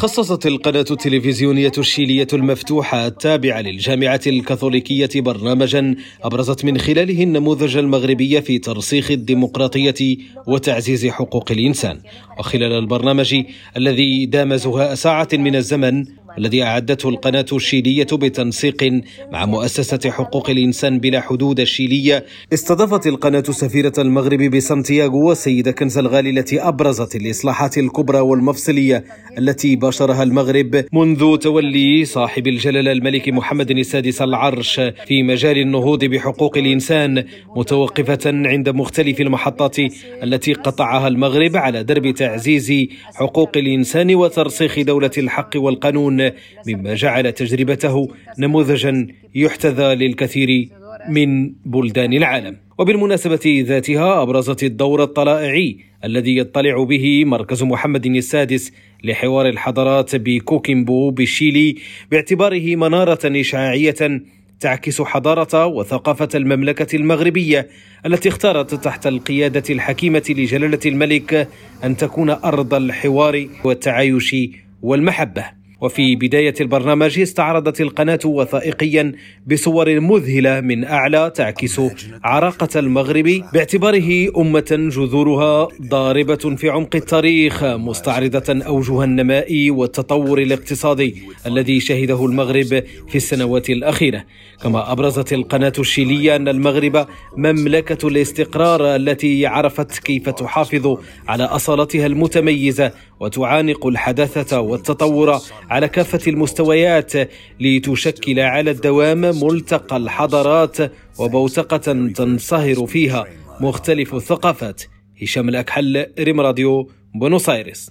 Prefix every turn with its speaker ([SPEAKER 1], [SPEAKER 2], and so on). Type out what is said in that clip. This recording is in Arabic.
[SPEAKER 1] خصصت القناة التلفزيونية الشيلية المفتوحة التابعة للجامعة الكاثوليكية برنامجا أبرزت من خلاله النموذج المغربي في ترسيخ الديمقراطية وتعزيز حقوق الإنسان. وخلال البرنامج الذي دام زهاء ساعة من الزمن الذي أعدته القناة الشيلية بتنسيق مع مؤسسة حقوق الإنسان بلا حدود الشيلية استضافت القناة سفيرة المغرب بسانتياغو والسيدة كنز الغالي التي أبرزت الإصلاحات الكبرى والمفصلية التي باشرها المغرب. منذ تولي صاحب الجلالة الملك محمد السادس العرش في مجال النهوض بحقوق الإنسان متوقفة عند مختلف المحطات التي قطعها المغرب على درب تعزيز حقوق الإنسان وترسيخ دولة الحق والقانون. مما جعل تجربته نموذجا يحتذى للكثير من بلدان العالم. وبالمناسبة ذاتها أبرزت الدور الطلائعي الذي يطلع به مركز محمد السادس لحوار الحضارات بكوكيمبو بالشيلي باعتباره منارة إشعاعية تعكس حضارة وثقافة المملكة المغربية التي اختارت تحت القيادة الحكيمة لجلالة الملك أن تكون أرض الحوار والتعايش والمحبة. وفي بداية البرنامج استعرضت القناة وثائقيا بصور مذهلة من أعلى تعكس عراقة المغرب باعتباره أمة جذورها ضاربة في عمق التاريخ مستعرضة أوجه النماء والتطور الاقتصادي الذي شهده المغرب في السنوات الأخيرة. كما أبرزت القناة الشيلية أن المغرب مملكة الاستقرار التي عرفت كيف تحافظ على أصالتها المتميزة وتعانق الحداثة والتطور على كافة المستويات لتشكل على الدوام ملتقى الحضارات وبوتقة تنصهر فيها مختلف الثقافات. هشام الأكحل ريم راديو بونوس آيرس